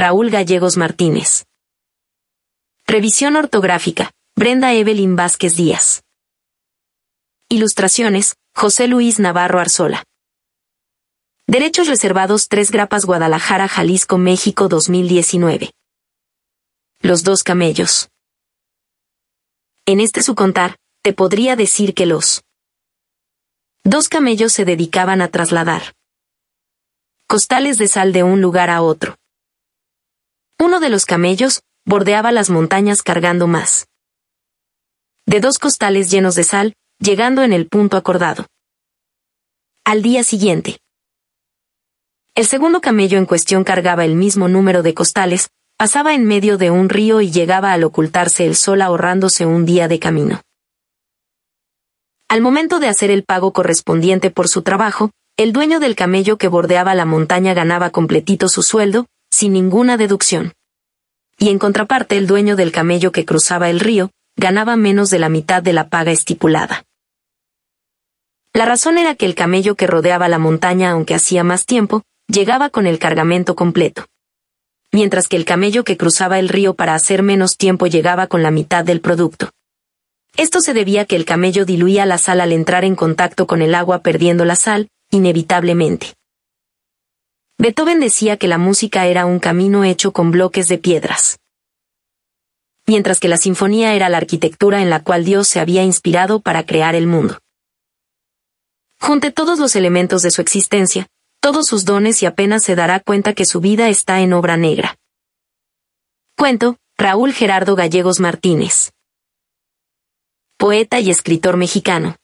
Raúl Gallegos Martínez. Revisión ortográfica, Brenda Evelyn Vázquez Díaz. Ilustraciones, José Luis Navarro Arzola. Derechos reservados 3 Grapas Guadalajara, Jalisco, México 2019. Los dos camellos. En este su contar, te podría decir que los dos camellos se dedicaban a trasladar costales de sal de un lugar a otro. Uno de los camellos bordeaba las montañas cargando más de dos costales llenos de sal, llegando en el punto acordado. Al día siguiente. El segundo camello en cuestión cargaba el mismo número de costales, pasaba en medio de un río y llegaba al ocultarse el sol ahorrándose un día de camino. Al momento de hacer el pago correspondiente por su trabajo, el dueño del camello que bordeaba la montaña ganaba completito su sueldo, sin ninguna deducción. Y en contraparte el dueño del camello que cruzaba el río, ganaba menos de la mitad de la paga estipulada. La razón era que el camello que rodeaba la montaña aunque hacía más tiempo, llegaba con el cargamento completo. Mientras que el camello que cruzaba el río para hacer menos tiempo llegaba con la mitad del producto. Esto se debía a que el camello diluía la sal al entrar en contacto con el agua perdiendo la sal, inevitablemente. Beethoven decía que la música era un camino hecho con bloques de piedras. Mientras que la sinfonía era la arquitectura en la cual Dios se había inspirado para crear el mundo. Junte todos los elementos de su existencia, todos sus dones y apenas se dará cuenta que su vida está en obra negra. Cuento, Raúl Gerardo Gallegos Martínez. Poeta y escritor mexicano.